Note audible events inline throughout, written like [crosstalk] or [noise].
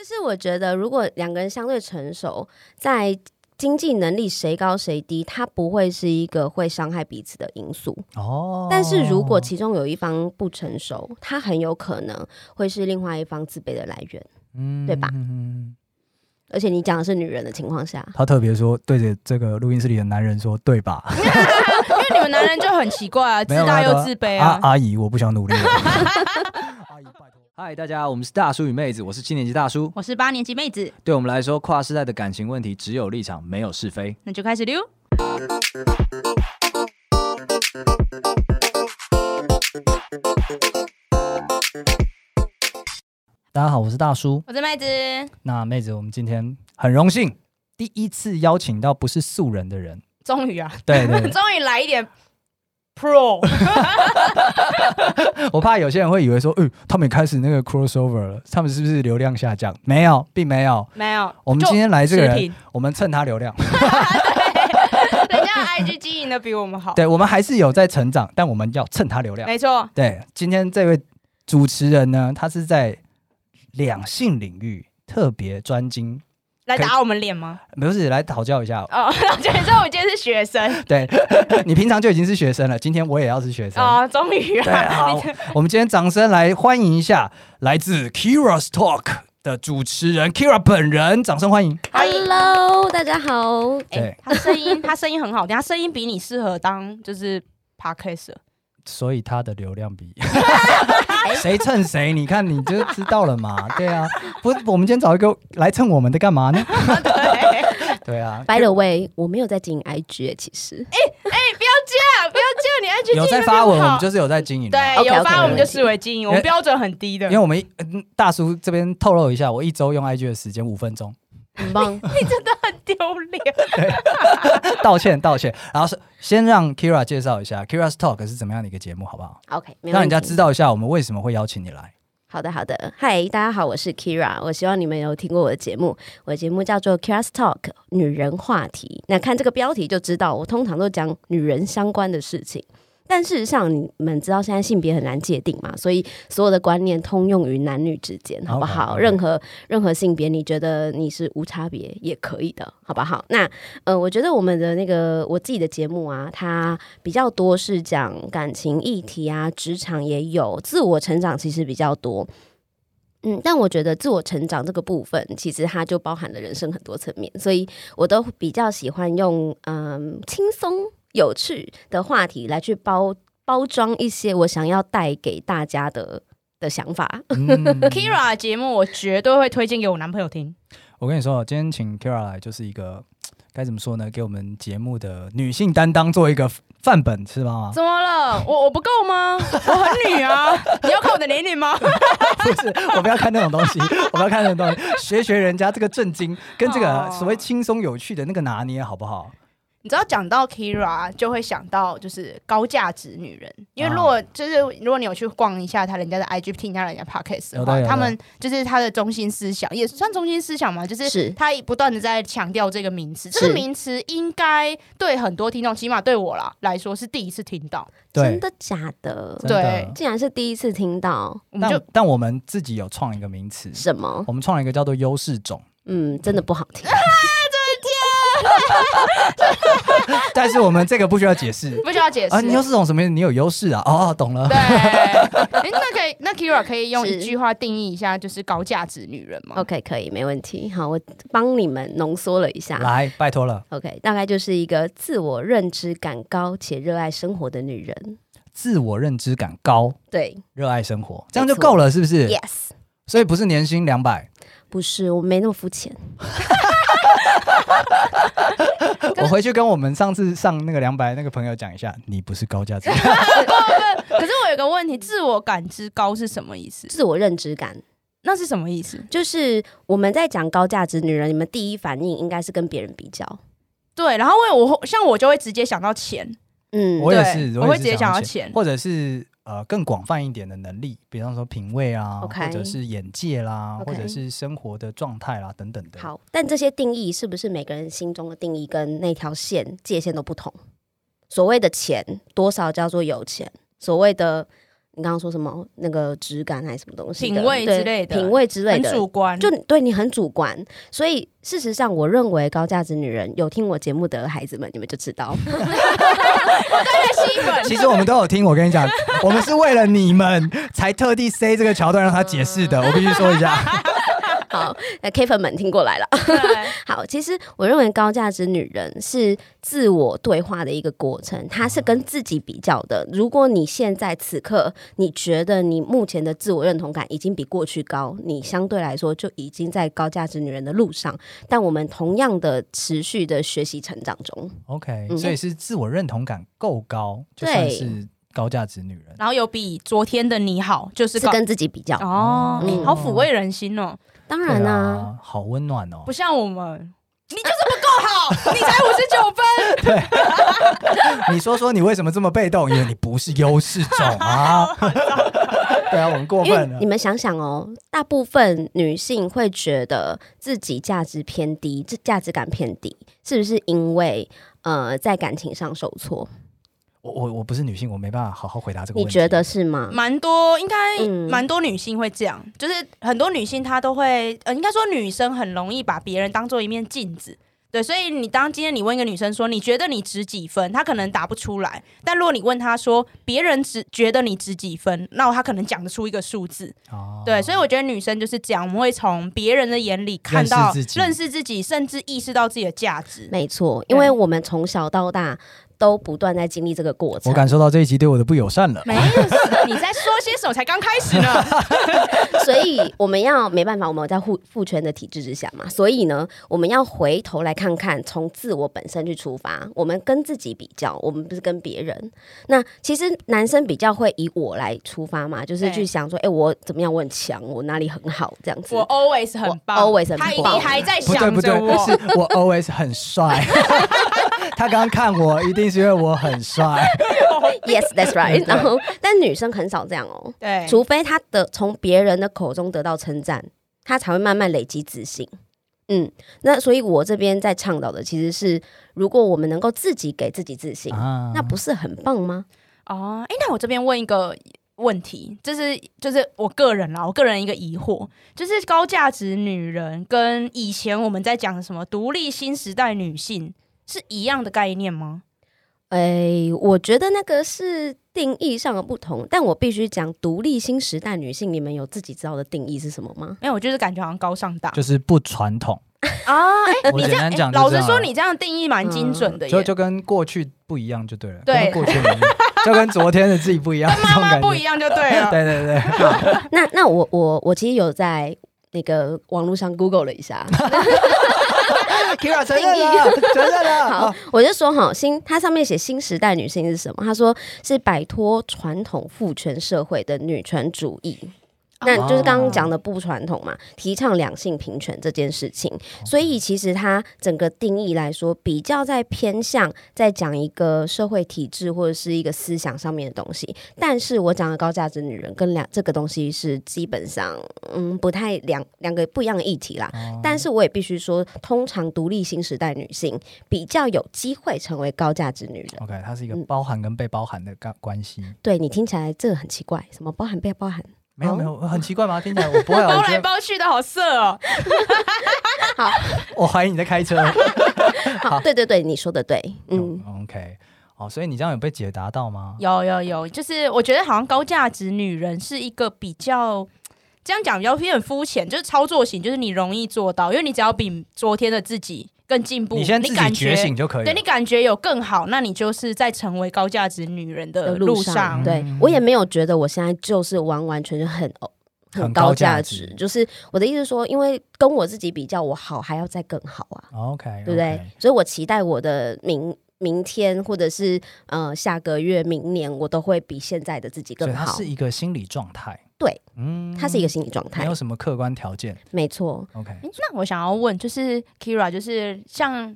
就是我觉得，如果两个人相对成熟，在经济能力谁高谁低，它不会是一个会伤害彼此的因素哦。但是如果其中有一方不成熟，它很有可能会是另外一方自卑的来源，嗯，对吧？嗯。而且你讲的是女人的情况下，他特别说对着这个录音室里的男人说，对吧？[laughs] 因为你们男人就很奇怪啊，自大又自卑啊。阿姨，我不想努力了。[laughs] 嗨，大家，我们是大叔与妹子，我是七年级大叔，我是八年级妹子。对我们来说，跨世代的感情问题只有立场，没有是非。那就开始溜。大家好，我是大叔，我是妹子。那妹子，我们今天很荣幸第一次邀请到不是素人的人，终于啊，对对，[laughs] 终于来一点 Pro。[laughs] 我怕有些人会以为说，嗯、欸，他们也开始那个 crossover 了，他们是不是流量下降？没有，并没有，没有。我们今天来这个人，我们蹭他流量。[laughs] 对，人家 IG 经营的比我们好。对，我们还是有在成长，但我们要蹭他流量。没错。对，今天这位主持人呢，他是在。两性领域特别专精，来打我们脸吗？不是，来讨教一下。哦，讨教一下，我今天是学生。[laughs] 对，[laughs] 你平常就已经是学生了，今天我也要是学生啊！终于啊！对，好，我们今天掌声来欢迎一下来自 Keira's Talk 的主持人 Keira 本人，掌声欢迎。Hello，大家好。哎，他声音，[laughs] 他声音很好听，他声音比你适合当就是 Podcaster。所以他的流量比 [laughs] 谁蹭谁，你看你就知道了嘛。[laughs] 对啊，不，我们今天找一个来蹭我们的干嘛呢？[laughs] 对，对啊。By the way，我没有在经营 IG，其实。哎哎，不要这样，不要这样，你 IG 有在发文，我们就是有在经营。对，有发文我们就视为经营，我们标准很低的。因为我们大叔这边透露一下，我一周用 IG 的时间五分钟。很棒，[laughs] 你真的很丢脸。道歉 [laughs] 道歉。然后是先让 Keira 介绍一下 Keira's Talk 是怎么样的一个节目，好不好？OK，让人家知道一下我们为什么会邀请你来。好的好的，嗨，大家好，我是 Keira，我希望你们有听过我的节目，我的节目叫做 Keira's Talk 女人话题。那看这个标题就知道，我通常都讲女人相关的事情。但事实上，你们知道现在性别很难界定嘛，所以所有的观念通用于男女之间，好不好？Okay, okay. 任何任何性别，你觉得你是无差别也可以的，好不好？那呃，我觉得我们的那个我自己的节目啊，它比较多是讲感情议题啊，职场也有，自我成长其实比较多。嗯，但我觉得自我成长这个部分，其实它就包含了人生很多层面，所以我都比较喜欢用嗯轻松。有趣的话题来去包包装一些我想要带给大家的的想法。嗯、[laughs] Keira 的节目我绝对会推荐给我男朋友听。我跟你说，今天请 Keira 来就是一个该怎么说呢？给我们节目的女性担当做一个范本，是吗？怎么了？我我不够吗？我很女啊！[laughs] 你要看我的年龄吗？[laughs] 不是，我不要看那种东西，我不要看那种东西，学学人家这个正经跟这个所谓轻松有趣的那个拿捏，好不好？你知道讲到 Keira 就会想到就是高价值女人，因为如果就是如果你有去逛一下他人家的 IG，听一下人家 Podcast 的话，他们就是他的中心思想也算中心思想嘛，就是他不断的在强调这个名词，这个名词应该对很多听众，起码对我啦来说是第一次听到，真的假的？对，竟然是第一次听到，我们就但我们自己有创一个名词，什么？我们创了一个叫做优势种，嗯，真的不好听。[laughs] [laughs] 但是我们这个不需要解释，不需要解释啊！你又是种什么？你有优势啊？哦，懂了。对，欸、那可以，那 Keira 可以用一句话定义一下，就是高价值女人吗？OK，可以，没问题。好，我帮你们浓缩了一下，来，拜托了。OK，大概就是一个自我认知感高且热爱生活的女人。自我认知感高，对，热爱生活，这样就够了，是不是？Yes。所以不是年薪两百，不是，我没那么肤浅。[laughs] [laughs] 我回去跟我们上次上那个两百那个朋友讲一下，你不是高价值。[laughs] 可是我有个问题，自我感知高是什么意思？自我认知感，那是什么意思？就是我们在讲高价值女人，你们第一反应应该是跟别人比较。对，然后因为我像我就会直接想到钱，嗯，我也是，我会直接想到钱，或者是。呃，更广泛一点的能力，比方说品味啊，okay, 或者是眼界啦，okay, 或者是生活的状态啦，等等的。好，但这些定义是不是每个人心中的定义跟那条线界限都不同？所谓的钱多少叫做有钱？所谓的你刚刚说什么？那个质感还是什么东西？品味之类的，品味之类的，很主观。就对你很主观，所以事实上，我认为高价值女人有听我节目的孩子们，你们就知道。[laughs] 我在吸粉。其实我们都有听，我跟你讲，我们是为了你们才特地塞这个桥段让他解释的。我必须说一下。好，那 K 粉们听过来了。[laughs] 好，其实我认为高价值女人是自我对话的一个过程，她是跟自己比较的。如果你现在此刻你觉得你目前的自我认同感已经比过去高，你相对来说就已经在高价值女人的路上。但我们同样的持续的学习成长中。OK，嗯，所以是自我认同感够高，就算是高价值女人。然后有比昨天的你好，就是，是跟自己比较哦，嗯，好抚慰人心哦。当然啦，啊，好温暖哦！不像我们，你就是不够好，你才五十九分。[laughs] 对，[laughs] 你说说你为什么这么被动？因为你不是优势种啊。[laughs] 对啊，我们过分了。你们想想哦，大部分女性会觉得自己价值偏低，这价值感偏低，是不是因为呃在感情上受挫？我我我不是女性，我没办法好好回答这个问题。你觉得是吗？蛮多，应该蛮多女性会这样，嗯、就是很多女性她都会，呃，应该说女生很容易把别人当做一面镜子，对，所以你当今天你问一个女生说，你觉得你值几分，她可能答不出来，但如果你问她说，别人值觉得你值几分，那她可能讲得出一个数字。哦，对，所以我觉得女生就是这样，我们会从别人的眼里看到认识自己，认识自己，甚至意识到自己的价值。没错，因为我们从小到大。都不断在经历这个过程，我感受到这一集对我的不友善了。没有，你在说些什么？才刚开始呢。[laughs] 所以我们要没办法，我们在父父权的体制之下嘛。所以呢，我们要回头来看看，从自我本身去出发。我们跟自己比较，我们不是跟别人。那其实男生比较会以我来出发嘛，就是去想说，哎、欸，我怎么样？我很强，我哪里很好？这样子。我 always 很棒，always 很棒。他一定还在想着我，不对不对，是我 always 很帅。[laughs] 他刚刚看我，一定是因为我很帅。[laughs] Yes, that's right。然后，但女生很少这样哦。对，除非她的从别人的口中得到称赞，她才会慢慢累积自信。嗯，那所以我这边在倡导的其实是，如果我们能够自己给自己自信，啊、那不是很棒吗？哦，哎，那我这边问一个问题，就是就是我个人啦，我个人一个疑惑，就是高价值女人跟以前我们在讲的什么独立新时代女性。是一样的概念吗？哎、欸，我觉得那个是定义上的不同，但我必须讲，独立新时代女性，你们有自己知道的定义是什么吗？没有，我就是感觉好像高尚大，就是不传统啊。[laughs] 哎、欸，你这样讲、欸，老实说，你这样定义蛮精准的、嗯，就就跟过去不一样就对了。对，过去就跟昨天的自己不一样，[laughs] 跟妈妈不一样就对了。对 [laughs] 对对。那那我我我其实有在那个网络上 Google 了一下。[laughs] 承认了，[laughs] 承认了。好，我就说哈，新它上面写新时代女性是什么？他说是摆脱传统父权社会的女权主义。那就是刚刚讲的不传统嘛，提倡两性平权这件事情，所以其实它整个定义来说，比较在偏向在讲一个社会体制或者是一个思想上面的东西。但是我讲的高价值女人跟两这个东西是基本上嗯不太两两个不一样的议题啦。但是我也必须说，通常独立新时代女性比较有机会成为高价值女人。OK，它是一个包含跟被包含的关关系。对，你听起来这个很奇怪，什么包含被包含？没有没有，很奇怪吗？[laughs] 听起来我不会包来包去的好色哦。[laughs] 好，我怀疑你在开车。[laughs] 好，对对对，你说的对。嗯，OK。哦，所以你这样有被解答到吗？有有有，就是我觉得好像高价值女人是一个比较这样讲比较偏肤浅，就是操作型，就是你容易做到，因为你只要比昨天的自己。更进步，你先自己觉醒就可以。对，你感觉有更好，那你就是在成为高价值女人的路上。路上对、嗯、我也没有觉得我现在就是完完全全很很高价值，值。就是我的意思说，因为跟我自己比较，我好还要再更好啊。OK，, okay. 对不对？所以我期待我的明明天或者是呃下个月、明年，我都会比现在的自己更好。它是一个心理状态。对，嗯，它是一个心理状态，没有什么客观条件。没错，OK。那我想要问，就是 Keira，就是像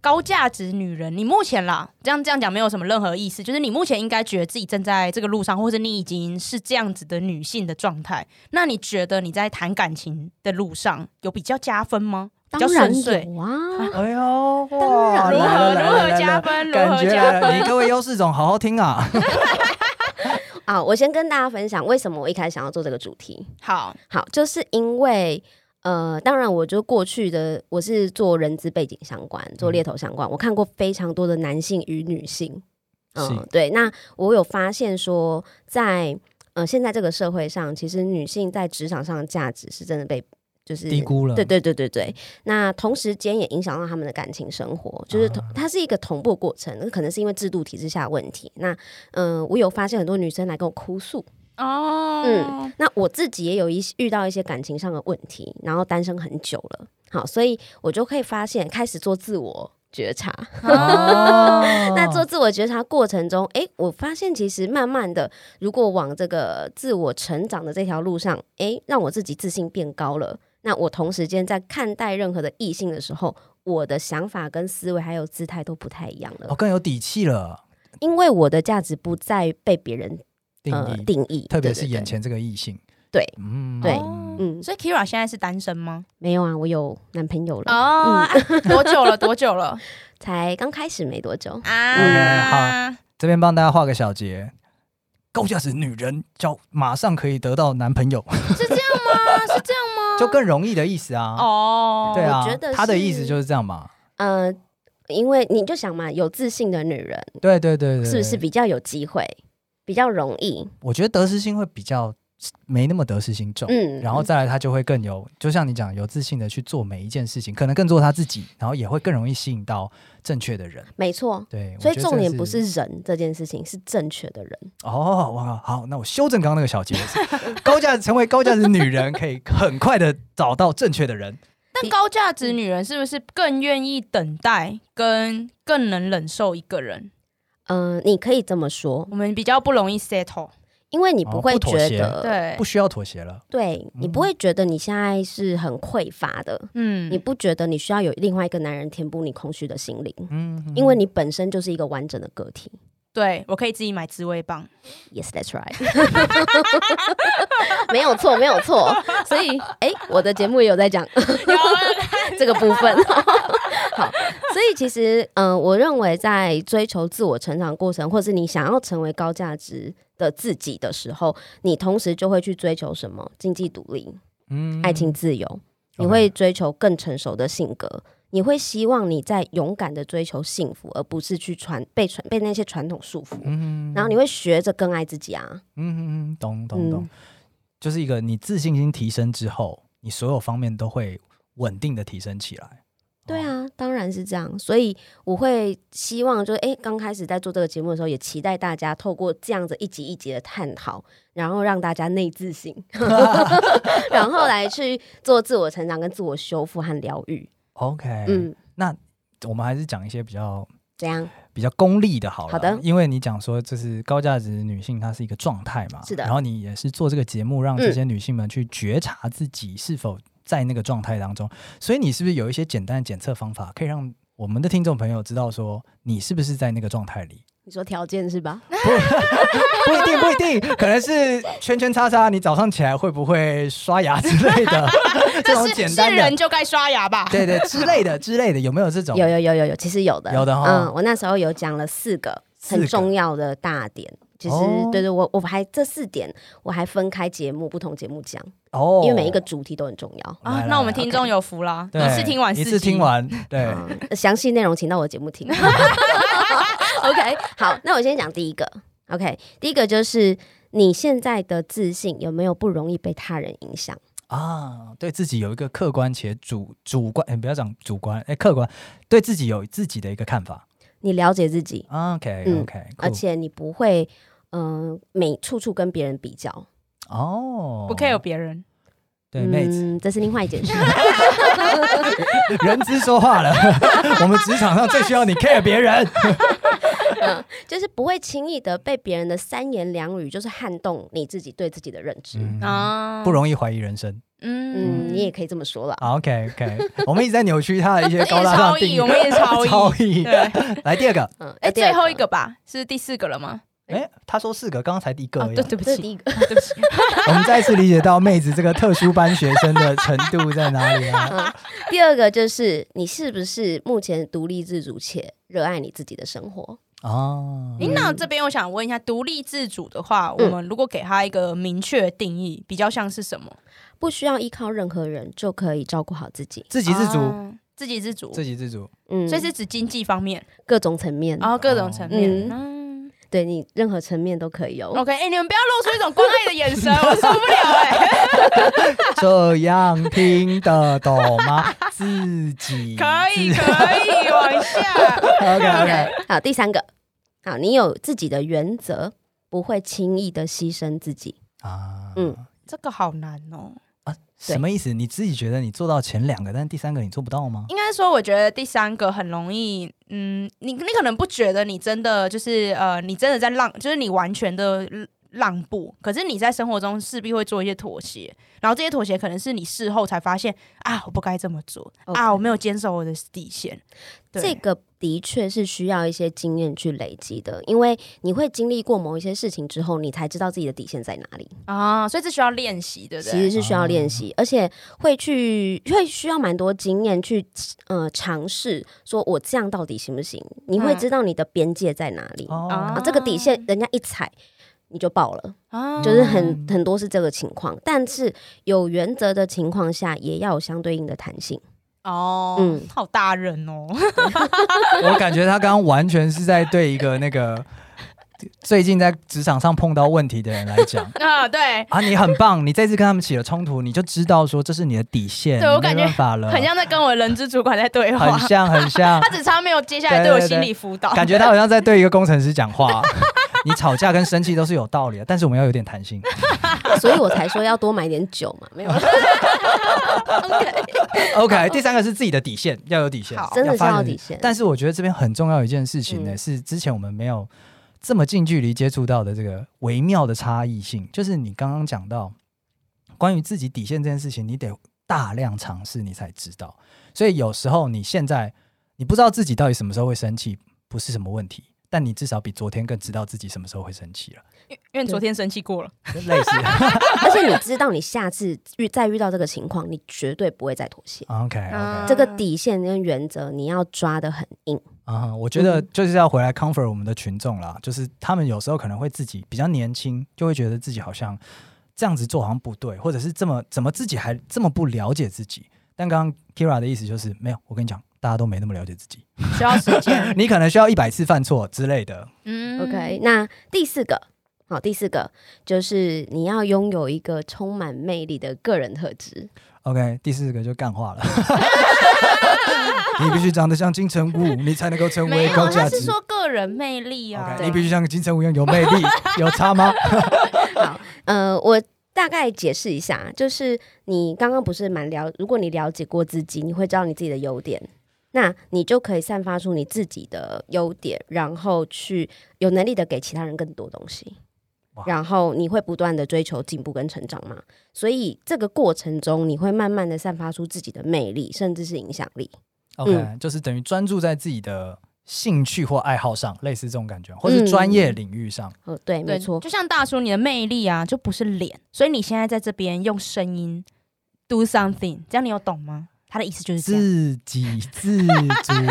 高价值女人，你目前啦，这样这样讲没有什么任何意思，就是你目前应该觉得自己正在这个路上，或者你已经是这样子的女性的状态。那你觉得你在谈感情的路上有比较加分吗？比较顺遂？哇，[laughs] 哎呦，当然，如何如何加分？如何加分？你各位优势总好好听啊。[laughs] 啊，我先跟大家分享为什么我一开始想要做这个主题。好好，就是因为呃，当然，我就过去的我是做人资背景相关，做猎头相关，嗯、我看过非常多的男性与女性。嗯，是对。那我有发现说，在呃现在这个社会上，其实女性在职场上的价值是真的被。就是低估了，对对对对对。那同时间也影响到他们的感情生活，就是同它是一个同步过程。那可能是因为制度体制下的问题。那嗯、呃，我有发现很多女生来跟我哭诉哦，嗯，那我自己也有一遇到一些感情上的问题，然后单身很久了，好，所以我就可以发现开始做自我觉察。哦、[laughs] 那做自我觉察过程中，哎，我发现其实慢慢的，如果往这个自我成长的这条路上，哎，让我自己自信变高了。那我同时间在看待任何的异性的时候，我的想法跟思维还有姿态都不太一样了。我、哦、更有底气了，因为我的价值不再被别人定义、呃、定义，特别是眼前这个异性。对，嗯，对，哦、嗯。所以 Keira 现在是单身吗？没有啊，我有男朋友了。哦，嗯、多久了？多久了？[laughs] 才刚开始没多久啊。好，这边帮大家画个小结。高价值女人叫马上可以得到男朋友？[laughs] 就更容易的意思啊！哦，对啊，我觉得他的意思就是这样嘛。呃，因为你就想嘛，有自信的女人，对对对对，是不是比较有机会，比较容易？我觉得得失心会比较。没那么得失心重，嗯，然后再来他就会更有，就像你讲，有自信的去做每一件事情，可能更做他自己，然后也会更容易吸引到正确的人。没错，对，所以重点不是人这件事情，是正确的人。哦，哇，好，那我修正刚刚那个小节，高价成为高价值女人，可以很快的找到正确的人。但高价值女人是不是更愿意等待，跟更能忍受一个人？嗯、呃，你可以这么说，我们比较不容易 settle。因为你不会觉得，对，不需要妥协了。对，你不会觉得你现在是很匮乏的，嗯，你不觉得你需要有另外一个男人填补你空虚的心灵，嗯，因为你本身就是一个完整的个体。对，我可以自己买滋味棒。Yes, that's right。[laughs] 没有错，没有错。所以，哎，我的节目也有在讲 [laughs] 这个部分。好，所以其实，嗯、呃，我认为在追求自我成长过程，或是你想要成为高价值的自己的时候，你同时就会去追求什么？经济独立，嗯，爱情自由，你会追求更成熟的性格，你会希望你在勇敢的追求幸福，而不是去传被传被那些传统束缚。嗯，然后你会学着更爱自己啊。嗯嗯，懂懂懂，就是一个你自信心提升之后，你所有方面都会稳定的提升起来。对啊，当然是这样，所以我会希望，就是哎，刚开始在做这个节目的时候，也期待大家透过这样子一集一集的探讨，然后让大家内自信，[laughs] [laughs] 然后来去做自我成长、跟自我修复和疗愈。OK，嗯，那我们还是讲一些比较怎样比较功利的好了。好的，因为你讲说这是高价值女性，她是一个状态嘛，是的。然后你也是做这个节目，让这些女性们去觉察自己是否。在那个状态当中，所以你是不是有一些简单的检测方法，可以让我们的听众朋友知道说你是不是在那个状态里？你说条件是吧？不，[laughs] 不一定，不一定，可能是圈圈叉叉。你早上起来会不会刷牙之类的？[laughs] 这种简单人就该刷牙吧？对对之类的之类的，有没有这种？有有有有有，其实有的，有的哈。嗯，我那时候有讲了四个很重要的大点。其实，哦、对对，我我还这四点，我还分开节目，不同节目讲哦，因为每一个主题都很重要啊。那我们听众有福啦，一次听完，一次听完，对，嗯、详细内容请到我节目听。[laughs] [laughs] OK，好，那我先讲第一个。OK，第一个就是你现在的自信有没有不容易被他人影响啊？对自己有一个客观且主主观，哎，不要讲主观，哎，客观，对自己有自己的一个看法。你了解自己，OK OK，嗯、而且你不会。嗯、呃，每处处跟别人比较哦，不 care 别人，对，妹子、嗯，这是另外一件事。[laughs] 人资说话了，[laughs] 我们职场上最需要你 care 别人，[laughs] 嗯，就是不会轻易的被别人的三言两语就是撼动你自己对自己的认知。啊，嗯、不容易怀疑人生。嗯，你也可以这么说了。OK OK，我们一直在扭曲他的一些高大上定义，我们也超意，超意。对，来第二个，嗯，哎，最后一个吧，是第四个了吗？哎，他说四个，刚刚才第一个。对，对不起，第一个，[laughs] 对不起。[laughs] 我们再次理解到妹子这个特殊班学生的程度在哪里啊？[laughs] 嗯，第二个就是你是不是目前独立自主且热爱你自己的生活？哦。哎、嗯，那这边我想问一下，独立自主的话，我们如果给他一个明确的定义，比较像是什么？不需要依靠任何人就可以照顾好自己，自给自足。啊自给自足，自给自足，嗯，所以是指经济方面各种层面，然后各种层面，嗯，对你任何层面都可以有。OK，哎，你们不要露出一种关爱的眼神，我受不了哎。[laughs] 这样听得懂吗？[laughs] 自己可以可以往下。[laughs] OK OK，好，第三个，好，你有自己的原则，不会轻易的牺牲自己啊。嗯，这个好难哦。什么意思？你自己觉得你做到前两个，但第三个你做不到吗？应该说，我觉得第三个很容易，嗯，你你可能不觉得你真的就是呃，你真的在浪，就是你完全的。让步，可是你在生活中势必会做一些妥协，然后这些妥协可能是你事后才发现啊，我不该这么做.啊，我没有坚守我的底线。这个的确是需要一些经验去累积的，因为你会经历过某一些事情之后，你才知道自己的底线在哪里啊，所以这需要练习，对不对？其实是需要练习，哦、而且会去会需要蛮多经验去呃尝试，说我这样到底行不行？你会知道你的边界在哪里、嗯、啊？这个底线人家一踩。你就爆了，啊、就是很很多是这个情况，但是有原则的情况下，也要有相对应的弹性。哦，嗯，好大人哦，[laughs] 我感觉他刚刚完全是在对一个那个最近在职场上碰到问题的人来讲 [laughs] 啊，对啊，你很棒，你这次跟他们起了冲突，你就知道说这是你的底线，对我感觉了很像在跟我人资主管在对话，很像很像，他只差没有接下来对我心理辅导，感觉他好像在对一个工程师讲话。[laughs] 你吵架跟生气都是有道理的，但是我们要有点弹性，[laughs] 所以我才说要多买点酒嘛。没有，[laughs] OK，OK，第三个是自己的底线，要有底线，好真的是要有底线。但是我觉得这边很重要一件事情呢，嗯、是之前我们没有这么近距离接触到的这个微妙的差异性，就是你刚刚讲到关于自己底线这件事情，你得大量尝试，你才知道。所以有时候你现在你不知道自己到底什么时候会生气，不是什么问题。但你至少比昨天更知道自己什么时候会生气了，因因为昨天生气过了，类似。[laughs] 而且你知道，你下次遇再遇到这个情况，你绝对不会再妥协。OK OK，这个底线跟原则你要抓得很硬。啊、uh，huh, 我觉得就是要回来 comfort 我们的群众啦，就是他们有时候可能会自己比较年轻，就会觉得自己好像这样子做好像不对，或者是这么怎么自己还这么不了解自己。但刚刚 Keira 的意思就是没有，我跟你讲。大家都没那么了解自己，需要时间。[laughs] 你可能需要一百次犯错之类的。嗯，OK。那第四个，好，第四个就是你要拥有一个充满魅力的个人特质。OK，第四个就干话了。[laughs] 你必须长得像金城武，你才能够成为高价值。他是说个人魅力啊。Okay, 你必须像金城武一样有魅力，[laughs] 有差吗？好，呃，我。大概解释一下，就是你刚刚不是蛮了，如果你了解过自己，你会知道你自己的优点，那你就可以散发出你自己的优点，然后去有能力的给其他人更多东西，哇然后你会不断的追求进步跟成长嘛，所以这个过程中你会慢慢的散发出自己的魅力，甚至是影响力。OK，、嗯、就是等于专注在自己的。兴趣或爱好上，类似这种感觉，或是专业领域上，嗯、哦，对，没错，就像大叔，你的魅力啊，就不是脸，所以你现在在这边用声音 do something，这样你有懂吗？他的意思就是自给自足，[laughs]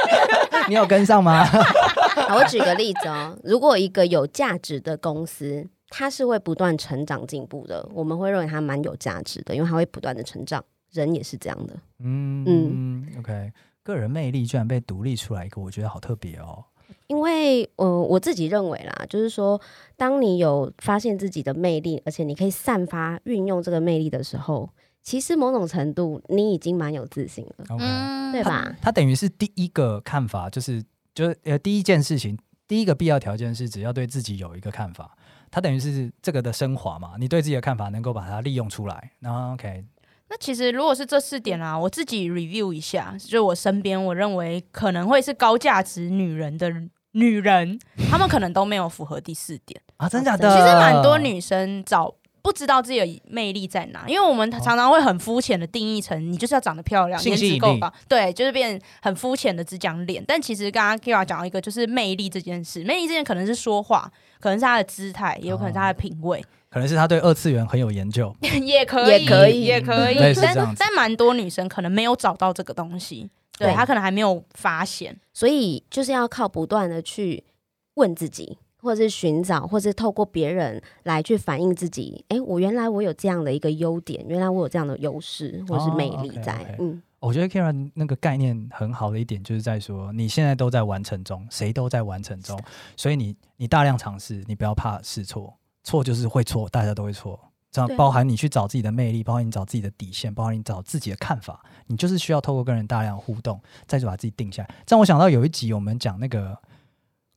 [laughs] 你有跟上吗？好，我举个例子哦，如果一个有价值的公司，它是会不断成长进步的，我们会认为它蛮有价值的，因为它会不断的成长，人也是这样的，嗯嗯，OK。个人魅力居然被独立出来一个，我觉得好特别哦。因为，呃，我自己认为啦，就是说，当你有发现自己的魅力，而且你可以散发、运用这个魅力的时候，其实某种程度你已经蛮有自信了，Okay. 对吧？他等于是第一个看法，就是，就是呃，第一件事情，第一个必要条件是，只要对自己有一个看法，他等于是这个的升华嘛。你对自己的看法能够把它利用出来，然后 OK。那其实如果是这四点啊，我自己 review 一下，就我身边我认为可能会是高价值女人的女人，她们可能都没有符合第四点啊，真假的？其实蛮多女生找不知道自己的魅力在哪，因为我们常常会很肤浅的定义成你就是要长得漂亮，颜值够高，对，就是变很肤浅的只讲脸。但其实刚刚 Keira 讲到一个就是魅力这件事，魅力这件可能是说话，可能是她的姿态，也有可能是她的品味。哦可能是他对二次元很有研究，[laughs] 也可以，也可以也可以。但但蛮多女生可能没有找到这个东西，对，对她可能还没有发现。所以就是要靠不断的去问自己，或者是寻找，或者是透过别人来去反映自己。哎，我原来我有这样的一个优点，原来我有这样的优势或是魅力在。哦、okay, okay 嗯，我觉得 Kyria 那个概念很好的一点，就是在说你现在都在完成中，谁都在完成中，所以你你大量尝试，你不要怕试错。错就是会错，大家都会错。这样包含你去找自己的魅力，包含你找自己的底线，包含你找自己的看法。你就是需要透过跟人大量互动，再去把自己定下来。这样我想到有一集我们讲那个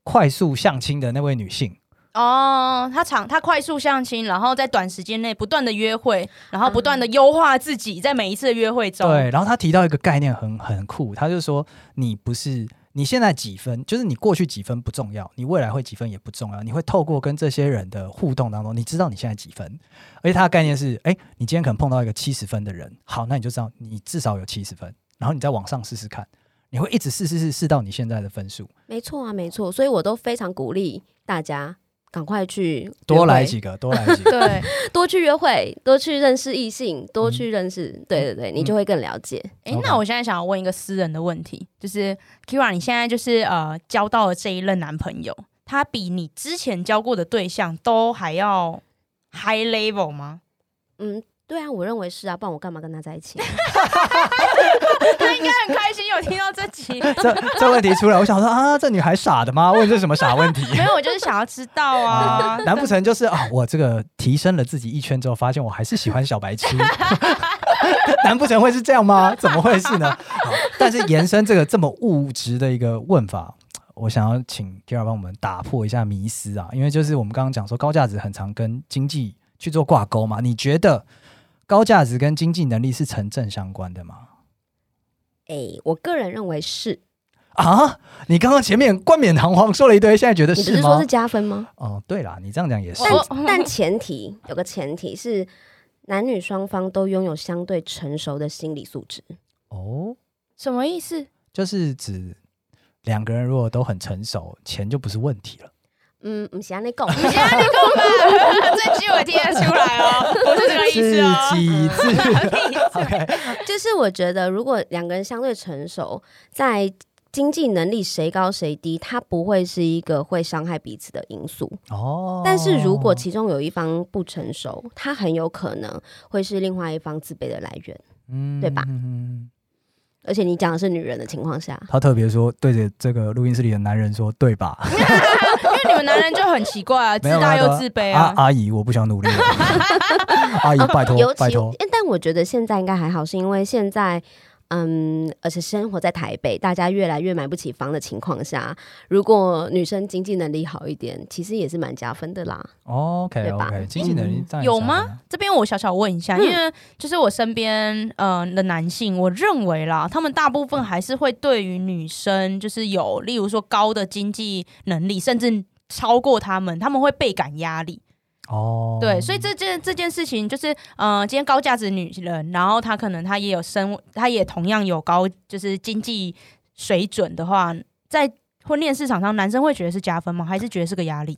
快速相亲的那位女性哦，她长她快速相亲，然后在短时间内不断的约会，然后不断的优化自己，在每一次的约会中。对，然后她提到一个概念很很酷，她就说你不是。你现在几分？就是你过去几分不重要，你未来会几分也不重要。你会透过跟这些人的互动当中，你知道你现在几分。而且他的概念是：哎，你今天可能碰到一个七十分的人，好，那你就知道你至少有七十分。然后你再往上试试看，你会一直试试试试到你现在的分数。没错啊，没错。所以我都非常鼓励大家。赶快去多来几个，多来几个，对，多去约会，多去认识异性，多去认识，嗯、对对对，你就会更了解。哎、嗯欸，那我现在想要问一个私人的问题，就是 Kyria，你现在就是呃交到了这一任男朋友，他比你之前交过的对象都还要 high level 吗？嗯。对啊，我认为是啊，不然我干嘛跟他在一起？[laughs] 他应该很开心有听到这集。[laughs] 这这问题出来，我想说啊，这女孩傻的吗？问这什么傻问题？[laughs] 没有，我就是想要知道啊。难不成就是啊，我这个提升了自己一圈之后，发现我还是喜欢小白痴？难不成会是这样吗？怎么会是呢？但是延伸这个这么物质的一个问法，我想要请 Kyria 帮我们打破一下迷思啊，因为就是我们刚刚讲说高价值很常跟经济去做挂钩嘛，你觉得？高价值跟经济能力是成正相关的吗？哎、欸，我个人认为是啊。你刚刚前面冠冕堂皇说了一堆，现在觉得是吗？你不是说是加分吗？哦，对啦，你这样讲也是。但但前提有个前提是，男女双方都拥有相对成熟的心理素质。哦，什么意思？就是指两个人如果都很成熟，钱就不是问题了。嗯，不是你讲，不是你讲吧？[laughs] 这句我听得出来哦，[laughs] 不是这个意思哦。自己自 OK，就是我觉得，如果两个人相对成熟，在经济能力谁高谁低，它不会是一个会伤害彼此的因素。哦，但是如果其中有一方不成熟，它很有可能会是另外一方自卑的来源，嗯，对吧？嗯。而且你讲的是女人的情况下，他特别说对着这个录音室里的男人说，对吧？[laughs] 因为你们男人就很奇怪啊，[laughs] 自大又自卑啊。阿姨，我不想努力了。[laughs] 阿姨，拜托，拜托。但我觉得现在应该还好，是因为现在。嗯，而且生活在台北，大家越来越买不起房的情况下，如果女生经济能力好一点，其实也是蛮加分的啦。OK，对吧？Okay, 经济能力、嗯、有吗？这边我小小问一下，嗯、因为就是我身边呃的男性，我认为啦，他们大部分还是会对于女生就是有，例如说高的经济能力，甚至超过他们，他们会倍感压力。哦，对，所以这件这件事情就是，呃，今天高价值女人，然后她可能她也有生，她也同样有高就是经济水准的话，在婚恋市场上，男生会觉得是加分吗？还是觉得是个压力？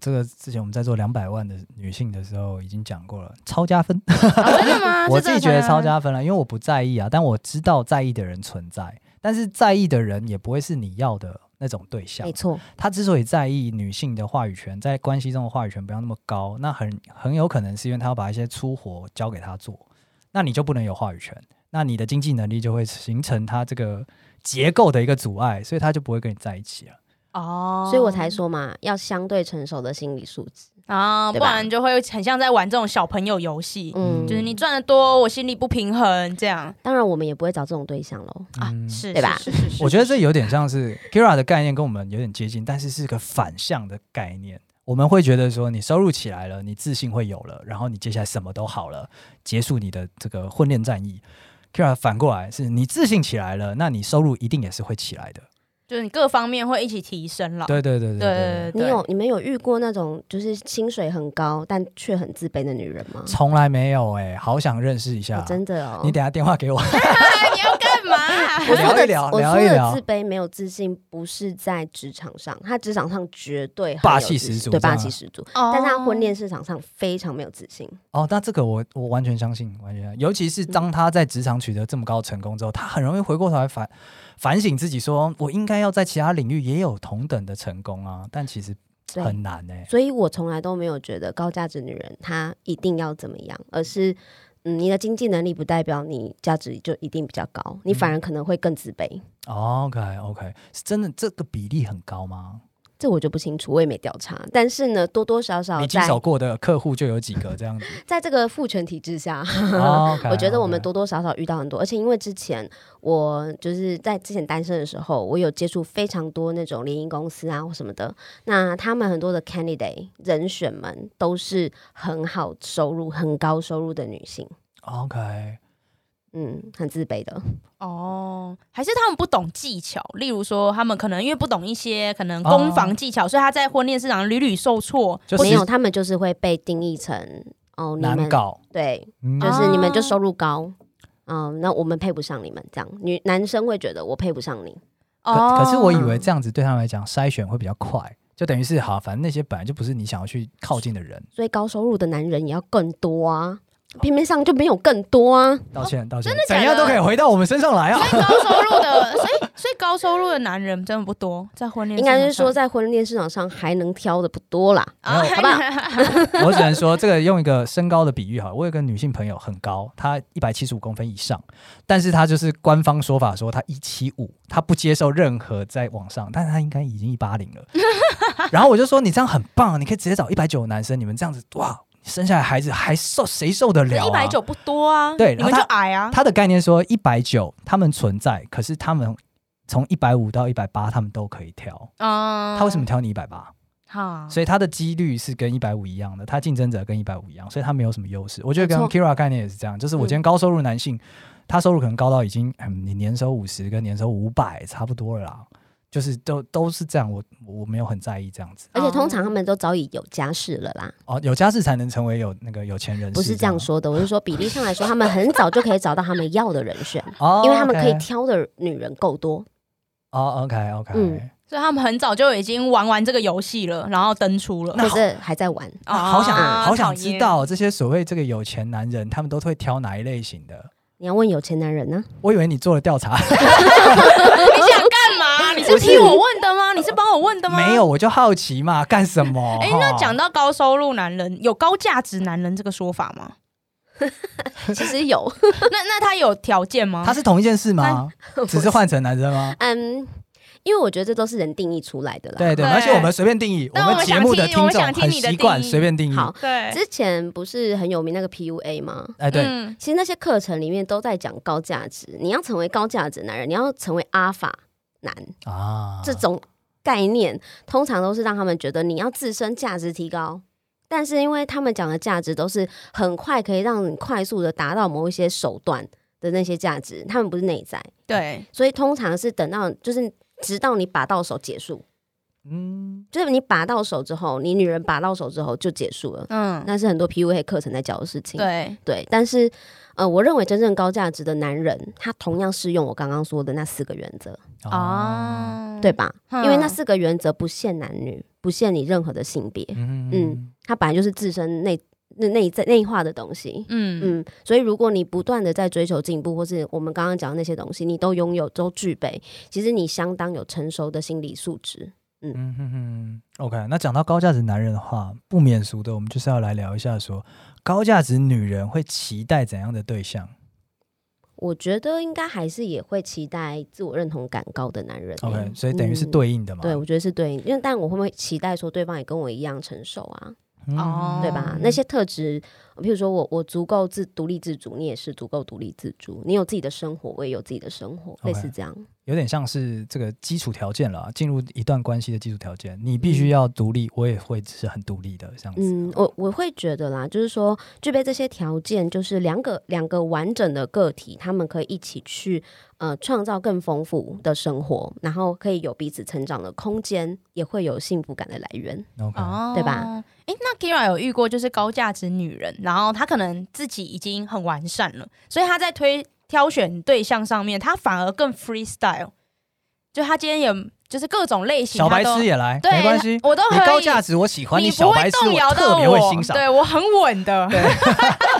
这个之前我们在做两百万的女性的时候已经讲过了，超加分。哦，真的吗？[laughs] 我自己觉得超加分了，因为我不在意啊，但我知道在意的人存在，但是在意的人也不会是你要的。那种对象，没错。他之所以在意女性的话语权，在关系中的话语权不要那么高，那很很有可能是因为他要把一些粗活交给他做，那你就不能有话语权，那你的经济能力就会形成他这个结构的一个阻碍，所以他就不会跟你在一起了。哦，所以我才说嘛，要相对成熟的心理素质。啊，不然就会很像在玩这种小朋友游戏，嗯，就是你赚的多，我心里不平衡，这样。当然，我们也不会找这种对象喽，啊，是，对吧？是是是。我觉得这有点像是 Kyria 的概念，跟我们有点接近，但是是个反向的概念。我们会觉得说，你收入起来了，你自信会有了，然后你接下来什么都好了，结束你的这个婚恋战役。Kyria 反过来是你自信起来了，那你收入一定也是会起来的。就是你各方面会一起提升了。对对对对。你有你们有遇过那种就是薪水很高但却很自卑的女人吗？从来没有哎、欸，好想认识一下。哦、真的哦。你等下电话给我。[laughs] [laughs] [laughs] 我说的聊我说的自卑没有自信，不是在职场上，他职场上绝对霸气十足，对霸气十足，但是他婚恋市场上非常没有自信。哦，那这个我我完全相信，完全，尤其是当他在职场取得这么高成功之后，他很容易回过头来反反省自己，说我应该要在其他领域也有同等的成功啊，但其实。很难呢、欸，所以我从来都没有觉得高价值女人她一定要怎么样，而是，嗯，你的经济能力不代表你价值就一定比较高，你反而可能会更自卑。嗯、OK OK，是真的这个比例很高吗？这我就不清楚，我也没调查。但是呢，多多少少你经手过的客户就有几个这样子。在这个父权体制下，oh, [laughs] okay, 我觉得我们多多少少遇到很多。而且因为之前我就是在之前单身的时候，我有接触非常多那种联谊公司啊或什么的。那他们很多的 candidate 人选们都是很好收入、很高收入的女性。OK。嗯，很自卑的哦，还是他们不懂技巧？例如说，他们可能因为不懂一些可能攻防技巧，哦、所以他在婚恋市场屡屡受挫。就是、没有，他们就是会被定义成哦，你们难搞。对，嗯、就是你们就收入高，嗯、哦，那我们配不上你们。这样，女男生会觉得我配不上你。可可是我以为这样子对他们来讲筛选会比较快，就等于是好，反正那些本来就不是你想要去靠近的人，所以高收入的男人也要更多啊。平面上就没有更多啊！道歉，道歉，怎样都可以回到我们身上来啊！所以高收入的，所以所以高收入的男人真的不多，在婚恋应该是说在婚恋市场上还能挑的不多啦，好不好？[laughs] 我只能说这个用一个身高的比喻哈，我有个女性朋友很高，她一百七十五公分以上，但是她就是官方说法说她一七五，她不接受任何在网上，但是她应该已经一八零了。[laughs] 然后我就说你这样很棒，你可以直接找一百九的男生，你们这样子哇！生下来孩子还受谁受得了啊？一百九不多啊，对，你们就矮啊。他的概念说一百九，他们存在，可是他们从一百五到一百八，他们都可以挑。嗯，他为什么挑你一百八？好，所以他的几率是跟一百五一样的，他竞争者跟一百五一样，所以他没有什么优势。我觉得跟 Keira 概念也是这样，就是我今天高收入男性，嗯、他收入可能高到已经，嗯、你年收五十跟年收五百差不多了啦。就是都都是这样，我我没有很在意这样子，而且通常他们都早已有家室了啦。哦，有家室才能成为有那个有钱人，不是这样说的。我是说比例上来说，他们很早就可以找到他们要的人选，[laughs] 哦、因为他们可以挑的女人够多。哦，OK OK，嗯，所以他们很早就已经玩完这个游戏了，然后登出了，可是还在玩。哦好想、啊、好想知道这些所谓这个有钱男人，他们都会挑哪一类型的？你要问有钱男人呢、啊？我以为你做了调查。[laughs] [laughs] 是替我问的吗？你是帮我问的吗？没有，我就好奇嘛，干什么？哎、欸，那讲到高收入男人，有高价值男人这个说法吗？[laughs] 其实有。[laughs] 那那他有条件吗？他是同一件事吗？[laughs] 只是换成男生吗？嗯。因为我觉得这都是人定义出来的啦。对对，而且我们随便定义，我们节目的听众很习惯随便定义。好，对，之前不是很有名那个 PUA 吗？哎，对，其实那些课程里面都在讲高价值，你要成为高价值男人，你要成为阿法男啊，这种概念通常都是让他们觉得你要自身价值提高，但是因为他们讲的价值都是很快可以让你快速的达到某一些手段的那些价值，他们不是内在，对，所以通常是等到就是。直到你把到手结束，嗯，就是你把到手之后，你女人把到手之后就结束了，嗯，那是很多 PUA 课程在教的事情，对对。但是，呃，我认为真正高价值的男人，他同样适用我刚刚说的那四个原则，哦，对吧？嗯，因为那四个原则不限男女，不限你任何的性别，嗯嗯，他本来就是自身内。那内在内化的东西，嗯嗯，所以如果你不断的在追求进步，或是我们刚刚讲的那些东西，你都拥有都具备，其实你相当有成熟的心理素质。嗯嗯嗯嗯，OK。那讲到高价值男人的话，不免俗的，我们就是要来聊一下说，高价值女人会期待怎样的对象？我觉得应该还是也会期待自我认同感高的男人。OK，所以等于是对应的嘛？对，我觉得是对应，因为但我会不会期待说对方也跟我一样成熟啊？哦，对吧？那些特质，比如说我，我足够自独立自主，你也是足够独立自主，你有自己的生活，我也有自己的生活，Okay. 类似这样。有点像是这个基础条件了，进入一段关系的基础条件，你必须要独立，嗯、我也会是很独立的这样子。嗯，我我会觉得啦，就是说具备这些条件，就是两个两个完整的个体，他们可以一起去呃创造更丰富的生活，然后可以有彼此成长的空间，也会有幸福感的来源。OK，对吧？诶，那 Keira 有遇过就是高价值女人，然后她可能自己已经很完善了，所以她在推。挑选对象上面，他反而更 freestyle。就他今天有，就是各种类型，小白痴也来，对没关系，我都可以。高价值，我喜欢你，小白痴，动摇到我，我特别会欣赏。对我很稳的。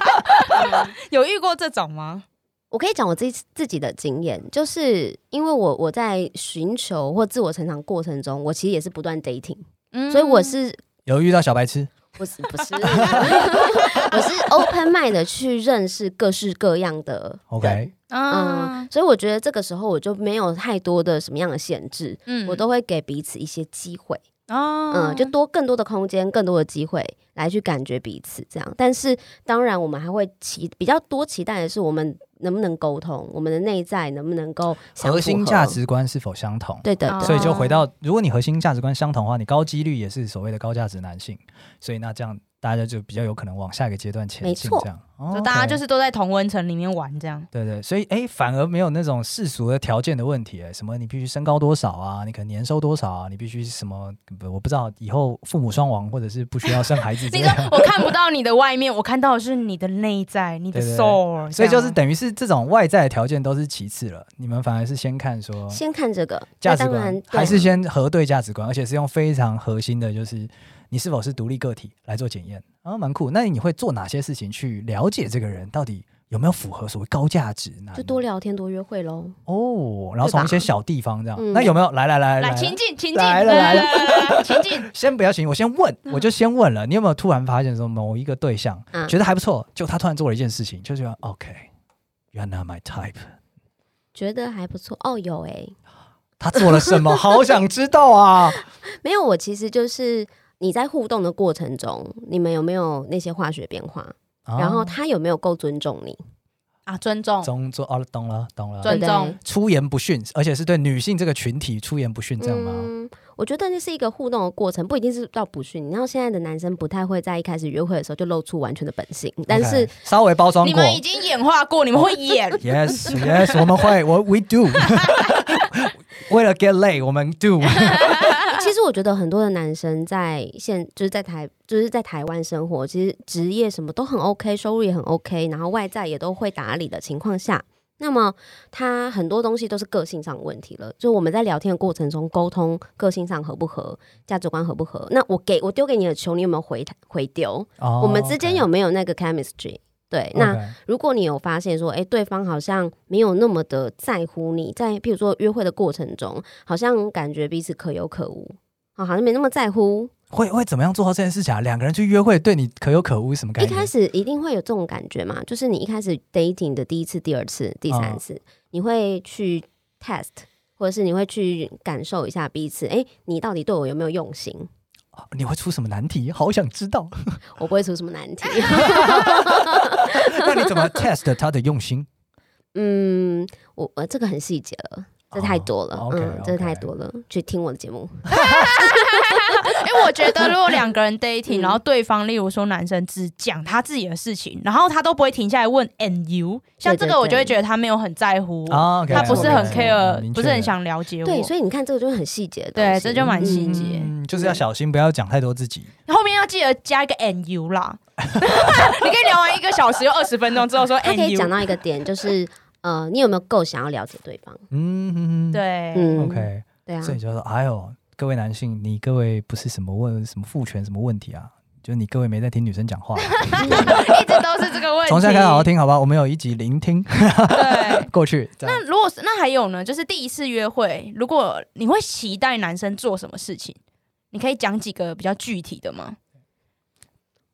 [laughs] 有遇过这种吗？我可以讲我自己自己的经验，就是因为我我在寻求或自我成长过程中，我其实也是不断 dating，嗯，所以我是有遇到小白痴。不是不是，[laughs] 我是 open mind 的去认识各式各样的 OK，嗯，所以我觉得这个时候我就没有太多的什么样的限制，嗯，我都会给彼此一些机会，哦，嗯，就多更多的空间，更多的机会来去感觉彼此这样。但是当然，我们还会期比较多期待的是我们。能不能沟通？我们的内在能不能够核心价值观是否相同？对的，所以就回到，如果你核心价值观相同的话，你高几率也是所谓的高价值男性。所以那这样。大家就比较有可能往下一个阶段前进，这样，就大家就是都在同温层里面玩这样。对对，所以哎，反而没有那种世俗的条件的问题，哎，什么你必须身高多少啊，你可能年收多少啊，你必须什么，我不知道以后父母双亡或者是不需要生孩子。那个我看不到你的外面，我看到的是你的内在，你的 soul。所以就是等于是这种外在的条件都是其次了，你们反而是先看说，先看这个价值观，还是先核对价值观，而且是用非常核心的，就是。你是否是独立个体来做检验啊？蛮酷。那你会做哪些事情去了解这个人到底有没有符合所谓高价值呢？就多聊天，多约会喽。哦，然后从一些小地方这样。嗯、那有没有？来来来来，请进，请进来了来了，请进。[laughs] 先不要请，我先问，我就先问了。你有没有突然发现说某一个对象、嗯、觉得还不错，就他突然做了一件事情，就觉得 OK，You're not my type。觉得还不错哦，有哎、欸。他做了什么？好想知道啊！[laughs] 没有，我其实就是。你在互动的过程中，你们有没有那些化学变化？啊、然后他有没有够尊重你啊？尊重，尊重哦，懂了，懂了，尊重，出言不逊，而且是对女性这个群体出言不逊，这样吗？嗯，我觉得那是一个互动的过程，不一定是到不逊。然后现在的男生不太会在一开始约会的时候就露出完全的本性但是稍微包装过，你们已经演化过，你们会演？[laughs] Yes, yes，我们会，我 we do。[laughs] 为了 get laid，我们 do。我觉得很多的男生在现就是在台就是在台湾生活，其实职业什么都很 OK，收入也很 OK，然后外在也都会打理的情况下，那么他很多东西都是个性上的问题了。就我们在聊天的过程中沟通，个性上合不合，价值观合不合？那我给我丢给你的球，你有没有回回丢？Oh, 我们之间有没有那个 chemistry？对，那如果你有发现说，哎，对方好像没有那么的在乎你，在譬如说约会的过程中，好像感觉彼此可有可无，啊，好像没那么在乎，会会怎么样做到这件事情啊？两个人去约会，对你可有可无是什么感觉？一开始一定会有这种感觉嘛，就是你一开始 dating 的第一次、第二次、第三次，哦、你会去 test，或者是你会去感受一下彼此，哎，你到底对我有没有用心？你会出什么难题？好想知道。[laughs] 我不会出什么难题。[laughs] 那你怎么 test 他的用心？嗯，我我这个很细节了，这太多了，oh, okay, 嗯，这太多了。去听我的节目。因 [laughs] 为我觉得，如果两个人 dating，然后对方，例如说男生只讲他自己的事情，然后他都不会停下来问 and you，像这个我就会觉得他没有很在乎，他不是很 care，不是很想了解我。对，所以你看这个就是很细节的，对，这就蛮细节，嗯，就是要小心，不要讲太多自己。后面要记得加一个 and you 啦，[laughs] 你可以聊完一个小时又二十分钟之后说他可以讲到一个点，就是呃，你有没有够想要了解对方？嗯，对，嗯，OK，对啊，所以就说，哎呦。各位男性，你各位不是什么问什么父权什么问题啊？就是你各位没在听女生讲话，[laughs] 一直都是这个问题。从现在开始好好听，好吧？我们有一集聆听。对，[laughs] 过去。那如果是那还有呢？就是第一次约会，如果你会期待男生做什么事情，你可以讲几个比较具体的吗？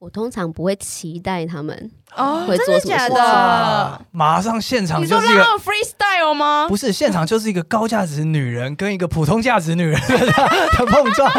我通常不会期待他们哦，会做什么事情。马上现场就是一个 freestyle 吗？不是，现场就是一个高价值女人跟一个普通价值女人的 [laughs] 碰撞。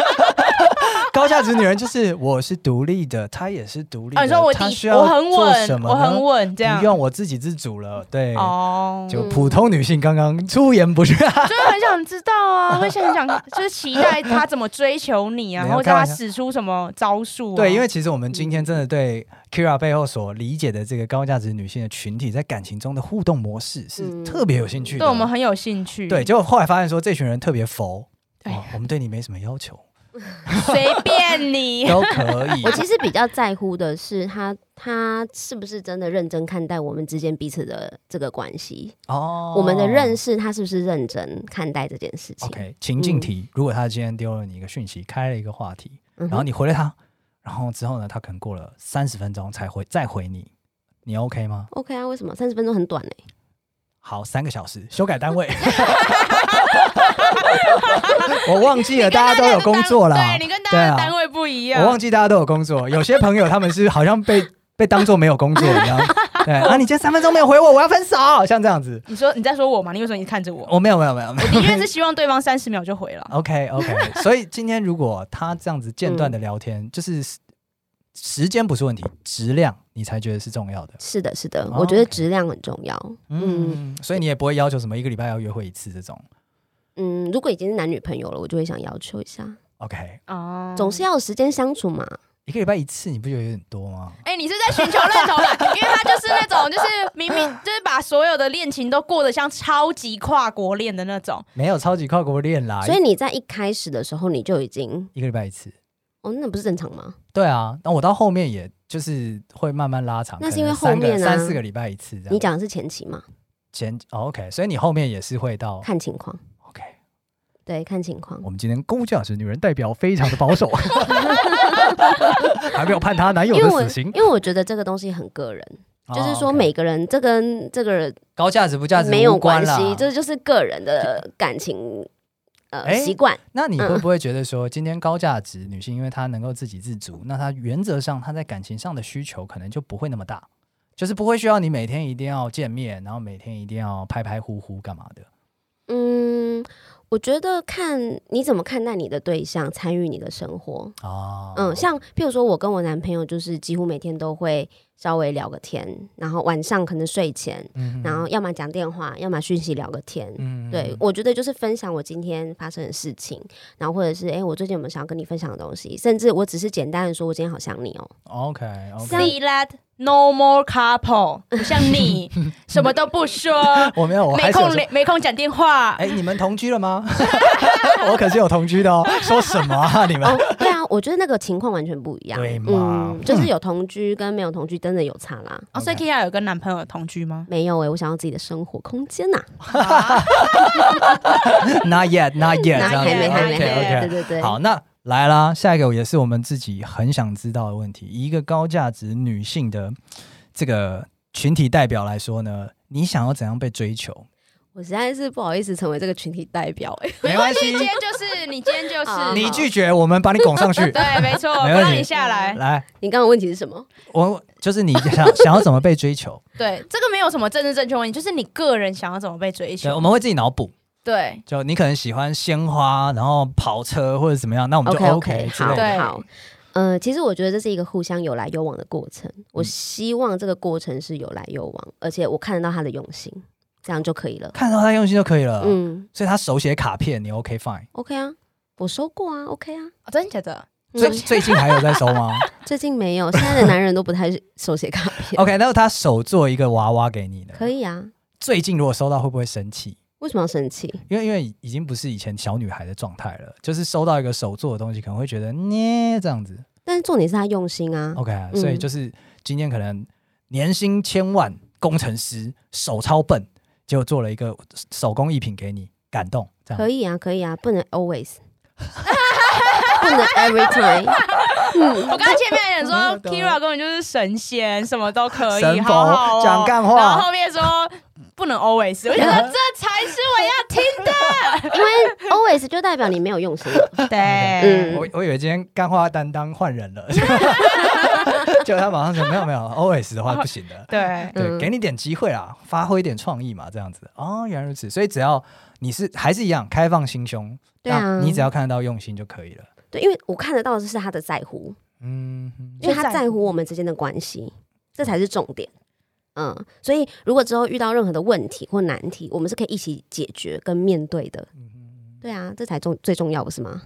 高价值女人就是我是独立的，她也是独立的。你说我她需要我很稳？我很稳，这样不用我自给自足了。对哦，就普通女性刚刚出言不逊，[laughs] 就是很想知道啊，[laughs] 会想想就是期待她怎么追求你啊，然后叫他使出什么招数。对，因为其实我们今天真的对 Keira 背后所理解的这个高价值女性的群体，在感情中的互动模式是特别有兴趣的，对我们很有兴趣。对，结果后来发现说这群人特别佛，对，我们对你没什么要求。[laughs] 随便你 [laughs] 都可以。我其实比较在乎的是他，他是不是真的认真看待我们之间彼此的这个关系哦，我们的认识，他是不是认真看待这件事情？OK，情境题，嗯、如果他今天丢了你一个讯息，开了一个话题，然后你回了他，然后之后呢，他可能过了三十分钟才回再回你，你 OK 吗？OK 啊，为什么？三十分钟很短呢、欸。好，三个小时，修改单位。[laughs] 我忘记了，大家都有工作啦。对，你跟大家单位不一样。我忘记大家都有工作，有些朋友他们是好像被被当做没有工作一样。对啊，你今天三分钟没有回我，我要分手，像这样子。你说你在说我吗？你为什么你看着我？我没有没有没有没有。我的确是希望对方三十秒就回了。[laughs] OK OK，所以今天如果他这样子间断的聊天，嗯、就是。时间不是问题，质量你才觉得是重要的。是的，是的，哦、我觉得质量很重要。嗯，嗯，所以你也不会要求什么一个礼拜要约会一次这种。嗯，如果已经是男女朋友了，我就会想要求一下。OK，哦，总是要有时间相处嘛。一个礼拜一次，你不觉得有点多吗？哎、欸，你是在寻求认同感，因为他就是那种，就是明明就是把所有的恋情都过得像超级跨国恋的那种。没有超级跨国恋啦。所以你在一开始的时候，你就已经一个礼拜一次。哦，那不是正常吗？对啊，那我到后面也就是会慢慢拉长，那是因为后面三四个礼拜一次这样。你讲的是前期吗？前、哦、OK，所以你后面也是会到看情况。OK，对，看情况。我们今天公价值女人代表非常的保守，[laughs] 还没有判她男友的死刑，因为我觉得这个东西很个人，哦、就是说每个人这跟这个高价值不价值没有关系，这就是个人的感情。呃，习惯、欸。那你会不会觉得说，今天高价值女性，因为她能够自给自足，那她原则上她在感情上的需求可能就不会那么大，就是不会需要你每天一定要见面，然后每天一定要拍拍呼呼干嘛的？嗯。我觉得看你怎么看待你的对象参与你的生活哦，嗯，像譬如说我跟我男朋友就是几乎每天都会稍微聊个天，然后晚上可能睡前，嗯、然后要么讲电话，要么讯息聊个天，嗯，对，我觉得就是分享我今天发生的事情，然后或者是哎，我最近有没有想要跟你分享的东西，甚至我只是简单的说我今天好想你哦，OK OK，See that no more couple，不像你 [laughs] 什么都不说，我没有，我没空没空讲电话，哎，你们同居了吗？[laughs] 我可是有同居的哦，[laughs] 说什么啊你们？哦，对啊，我觉得那个情况完全不一样，对吗？嗯，就是有同居跟没有同居真的有差啦。哦，所以 Kia 有跟男朋友同居吗？没有哎，我想要自己的生活空间呐。[laughs] Not yet, not yet，还没，还没，对对对。好，那来啦，下一个也是我们自己很想知道的问题。一个高价值女性的这个群体代表来说呢，你想要怎样被追求？我实在是不好意思成为这个群体代表，哎，没关系，[laughs] 今天就是 [laughs] 你，今天就是你拒绝，我们把你拱上去，[laughs] 对，没错，没让你下来。来，你刚刚问题是什么？我就是你想想要怎么被追求？对，这个没有什么政治正确问题，就是你个人想要怎么被追求。对，我们会自己脑补。对，就你可能喜欢鲜花，然后跑车或者怎么样，那我们就 OK, okay 好。好，呃，其实我觉得这是一个互相有来有往的过程。我希望这个过程是有来有往，而且我看得到他的用心。这样就可以了，看到他用心就可以了。嗯，所以他手写卡片，你 OK fine？OK 啊，我收过啊，OK 啊，真的假的？最最近还有在收吗？[laughs] 最近没有，现在的男人都不太手写卡片。OK，那他手做一个娃娃给你的？可以啊。最近如果收到会不会生气？为什么要生气？因为因为已经不是以前小女孩的状态了，就是收到一个手做的东西，可能会觉得捏这样子。但是重点是他用心啊。OK，啊所以就是今天可能年薪千万工程师手超笨。就做了一个手工艺品给你，感动，这样。可以啊，可以啊，不能 always，[laughs] 不能 every time。[laughs] 我刚刚前面讲说，[laughs] Kira 根本就是神仙，什么都可以，好好讲干话。然后后面说不能 always，我觉得这才是我要听的，因为 always 就代表你没有用心。对，嗯，我我以为今天干话担当换人了。[laughs] 就他马上说没有没有，OS 的话不行的。对对，给你点机会啊，发挥一点创意嘛，这样子。哦，原来如此。所以只要你是还是一样开放心胸，对啊，你只要看得到用心就可以了。对，因为我看得到的是他的在乎，嗯，因为他在乎我们之间的关系，这才是重点。嗯，所以如果之后遇到任何的问题或难题，我们是可以一起解决跟面对的。对啊，这才重最重要，不是吗？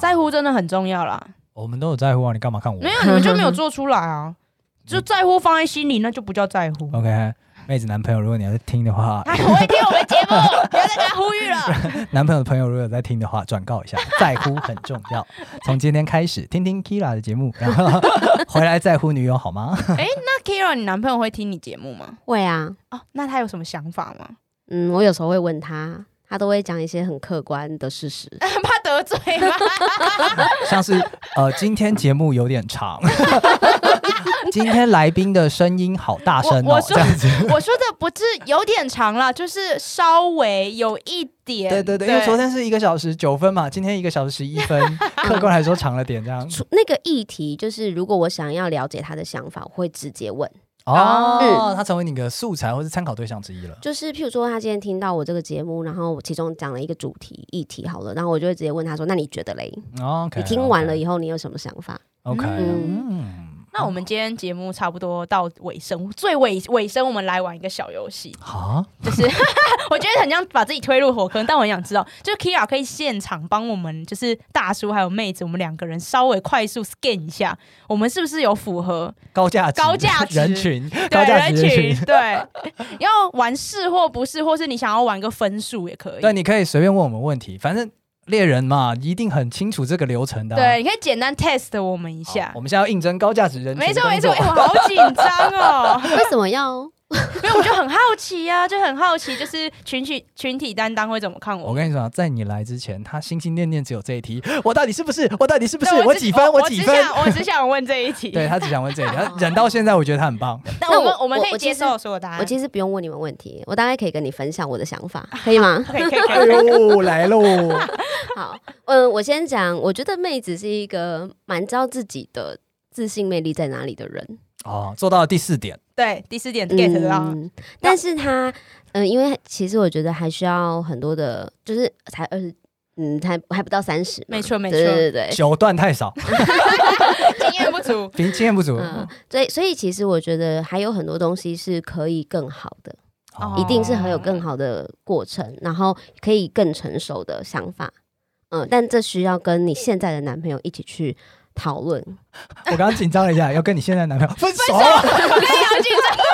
在乎真的很重要啦。我们都有在乎啊，你干嘛看我？没有，你们就没有做出来啊！[laughs] 就在乎放在心里，那就不叫在乎。[laughs] OK，妹子男朋友，如果你要在听的话，他不会听我们节目，[laughs] 不要再跟他呼吁了。男朋友的朋友如果有在听的话，转告一下，在乎很重要。从今天开始，听听 Keira 的节目，然后回来在乎女友好吗？哎，那 Keira，你男朋友会听你节目吗？会啊。哦，那他有什么想法吗？嗯，我有时候会问他，他都会讲一些很客观的事实，[laughs] 怕得罪吗？[laughs] 像是呃，今天节目有点长。[laughs] 今天来宾的声音好大声哦！我说，我说的不是有点长了，就是稍微有一点。对对对，因为昨天是一个小时九分嘛，今天一个小时十一分，客观来说长了点这样。那个议题就是，如果我想要了解他的想法，我会直接问。哦，嗯，他成为你的素材或是参考对象之一了。就是譬如说，他今天听到我这个节目，然后其中讲了一个主题议题好了，然后我就会直接问他说：“那你觉得嘞？” Okay, 你听完了以后，你有什么想法？OK，嗯。嗯那我们今天节目差不多到尾声，最尾尾声，我们来玩一个小游戏。啊，就是 [laughs] 我觉得很像把自己推入火坑，但我很想知道，就 Keira 可以现场帮我们，就是大叔还有妹子，我们两个人稍微快速 scan 一下，我们是不是有符合高价高价值人群？对人群，对，要玩是或不是，或是你想要玩个分数也可以。对，你可以随便问我们问题，反正。猎人嘛，一定很清楚这个流程的、啊。对，你可以简单 test 我们一下。我们现在要应征高价值人群。没错没错，我好紧张哦。[laughs] [laughs] 为什么要？[laughs] 因为我就很好奇呀、啊，[laughs] 就很好奇，就是群体群体担当会怎么看我？我跟你说，在你来之前，他心心念念只有这一题：我到底是不是？我到底是不是？我，我几分？我几分？我只想问这一题。[laughs] 对，他只想问这一题，他忍到现在，我觉得他很棒。那我们我们可以接受所有答案。我其实不用问你们问题，我大概可以跟你分享我的想法，可以吗？可以可以可以。哎呦，来喽！好，嗯，我先讲，我觉得妹子是一个蛮知道自己的自信魅力在哪里的人。哦，做到了第四点。对，第四点 get 到、嗯。但是他，嗯、呃，因为其实我觉得还需要很多的，就是才二十，嗯，才还不到三十。没错，没错，对对对，九段太少，[laughs] 经验不足，[laughs] 经经验不足。嗯，所以所以其实我觉得还有很多东西是可以更好的，哦、一定是很有更好的过程，然后可以更成熟的想法。嗯，但这需要跟你现在的男朋友一起去。讨论，[laughs] 我刚刚紧张了一下，要跟你现在男朋友 [laughs] 分手，了跟你好紧张。[laughs]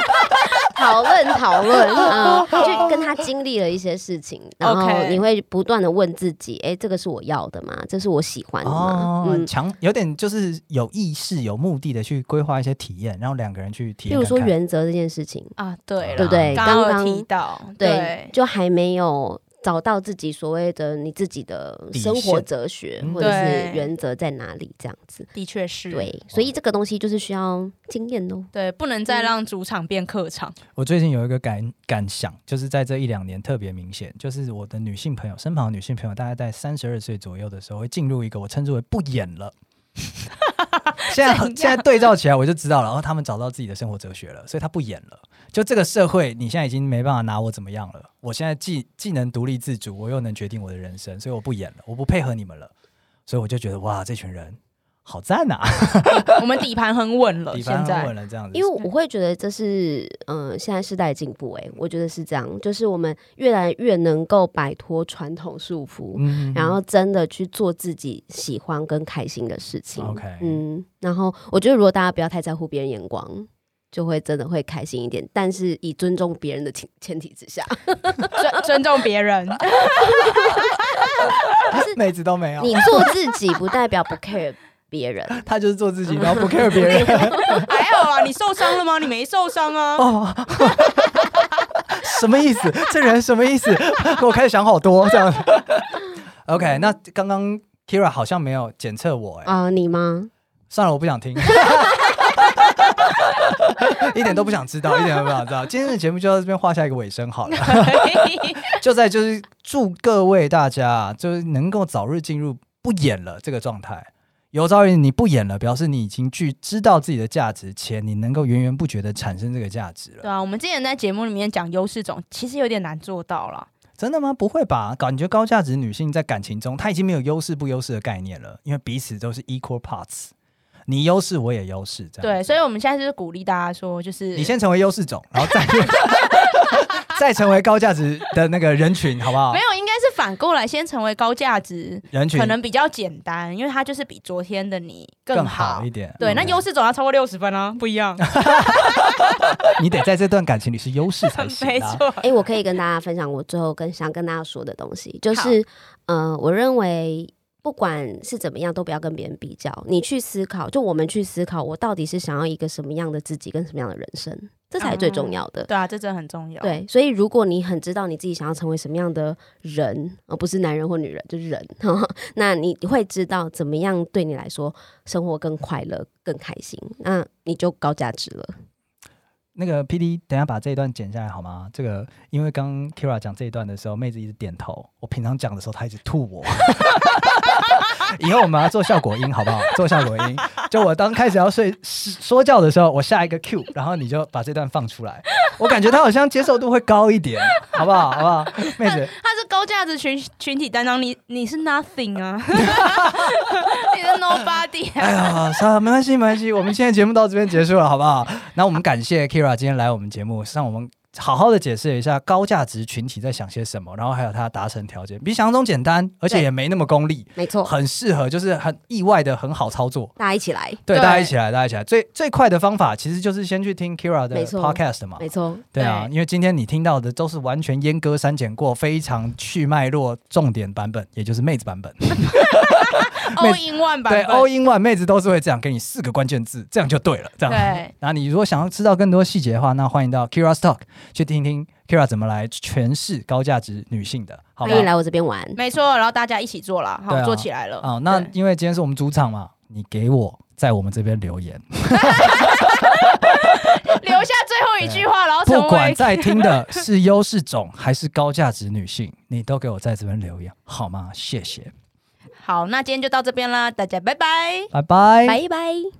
讨论讨论，嗯，就跟他经历了一些事情，然后你会不断的问自己，哎、欸，这个是我要的吗？这是我喜欢的吗？哦，强、嗯，有点就是有意识、有目的的去规划一些体验，然后两个人去体验。比如说原则这件事情啊，对，对不对？刚刚提到，对，对，就还没有。找到自己所谓的你自己的生活哲学或者是原则在哪里？这样子的确是对，所以这个东西就是需要经验哦。对，不能再让主场变客场。我最近有一个感感想，就是在这一两年特别明显，就是我的女性朋友身旁的女性朋友，大概在三十二岁左右的时候，会进入一个我称之为不演了。[laughs] 现在现在对照起来，我就知道了。然后他们找到自己的生活哲学了，所以他不演了。就这个社会，你现在已经没办法拿我怎么样了。我现在既既能独立自主，我又能决定我的人生，所以我不演了，我不配合你们了。所以我就觉得哇，这群人。好赞呐！[laughs] 我们底盘很稳了，底盘很稳了，这样子。因为我会觉得这是嗯、呃，现在时代的进步。哎，我觉得是这样，就是我们越来越能够摆脱传统束缚，嗯，然后真的去做自己喜欢跟开心的事情。OK，嗯，然后我觉得如果大家不要太在乎别人眼光，就会真的会开心一点。但是以尊重别人的前前提之下，[laughs] 尊尊重别人，[laughs] 可是妹子都没有。你做自己不代表不 care。别人，[laughs] 他就是做自己，然后不 care 别人。还好啊，你受伤了吗？你没受伤啊？哦，什么意思？这人什么意思？我开始想好多这样。OK，那刚刚 Keira 好像没有检测我哎、欸。啊、呃，你吗？算了，我不想听，[laughs] 一点都不想知道，[laughs] 一点都不想知道。今天的节目就到这边画下一个尾声好了。[laughs] 就在就是祝各位大家就是能够早日进入不演了这个状态。有朝一日你不演了，表示你已经去知道自己的价值，且你能够源源不绝的产生这个价值了。对啊，我们之前在节目里面讲优势种，其实有点难做到了。真的吗？不会吧？感觉高价值女性在感情中，她已经没有优势不优势的概念了，因为彼此都是 equal parts，你优势我也优势，这样。对，所以我们现在就是鼓励大家说，就是你先成为优势种，然后再 [laughs] 再成为高价值的那个人群，好不好？没有，应该是反过来，先成为高价值人群，可能比较简单，因为它就是比昨天的你更好，更好一点。对，嗯、那优势总要超过六十分啊，不一样。[laughs] [laughs] 你得在这段感情里是优势才行、啊。没错。哎、欸，我可以跟大家分享我最后跟想跟大家说的东西，就是呃，我认为。不管是怎么样，都不要跟别人比较。你去思考，就我们去思考，我到底是想要一个什么样的自己，跟什么样的人生，这才是最重要的。嗯、对啊，这真的很重要。对，所以如果你很知道你自己想要成为什么样的人，而不是男人或女人，就是人，呵呵，那你会知道怎么样对你来说生活更快乐、更开心，那你就高价值了。那个 PD，等下把这一段剪下来好吗？这个因为刚 Kira 讲这一段的时候，妹子一直点头。我平常讲的时候，她一直吐我。[laughs] 以后我们要做效果音，好不好？做效果音。就我当开始要睡说教的时候，我下一个 Q，然后你就把这段放出来。我感觉他好像接受度会高一点，[laughs] 好不好？好不好？妹子，他是高价值群群体担当，你你是 nothing 啊，[laughs] 你是 nobody。哎呀，算了，没关系，没关系。我们今天节目到这边结束了，好不好？那我们感谢 Keira 今天来我们节目，让我们。好好的解释一下高价值群体在想些什么，然后还有它达成条件，比想象中简单，而且也没那么功利，没错，很适合，就是很意外的很好操作。大家一起来，对，大家一起来，大家一起来。最最快的方法其实就是先去听 Keira 的 Podcast 嘛，没错，对啊，因为今天你听到的都是完全阉割删减过，非常去脉络重点版本，也就是妹子版本。[laughs] [laughs] All in one 版，对，All in one 妹子都是会这样给你四个关键字，这样就对了。这样，对。那你如果想要知道更多细节的话，那欢迎到 Keira's Talk 去听听 Keira 怎么来诠释高价值女性的。好，可以来我这边玩。没错，然后大家一起做了，好，啊、做起来了。哦，那因为今天是我们主场嘛，你给我在我们这边留言，[laughs] 留下最后一句话，然后不管在听的是优势种还是高价值女性，你都给我在这边留言，好吗？谢谢。好，那今天就到这边啦，大家拜拜，拜拜，拜拜。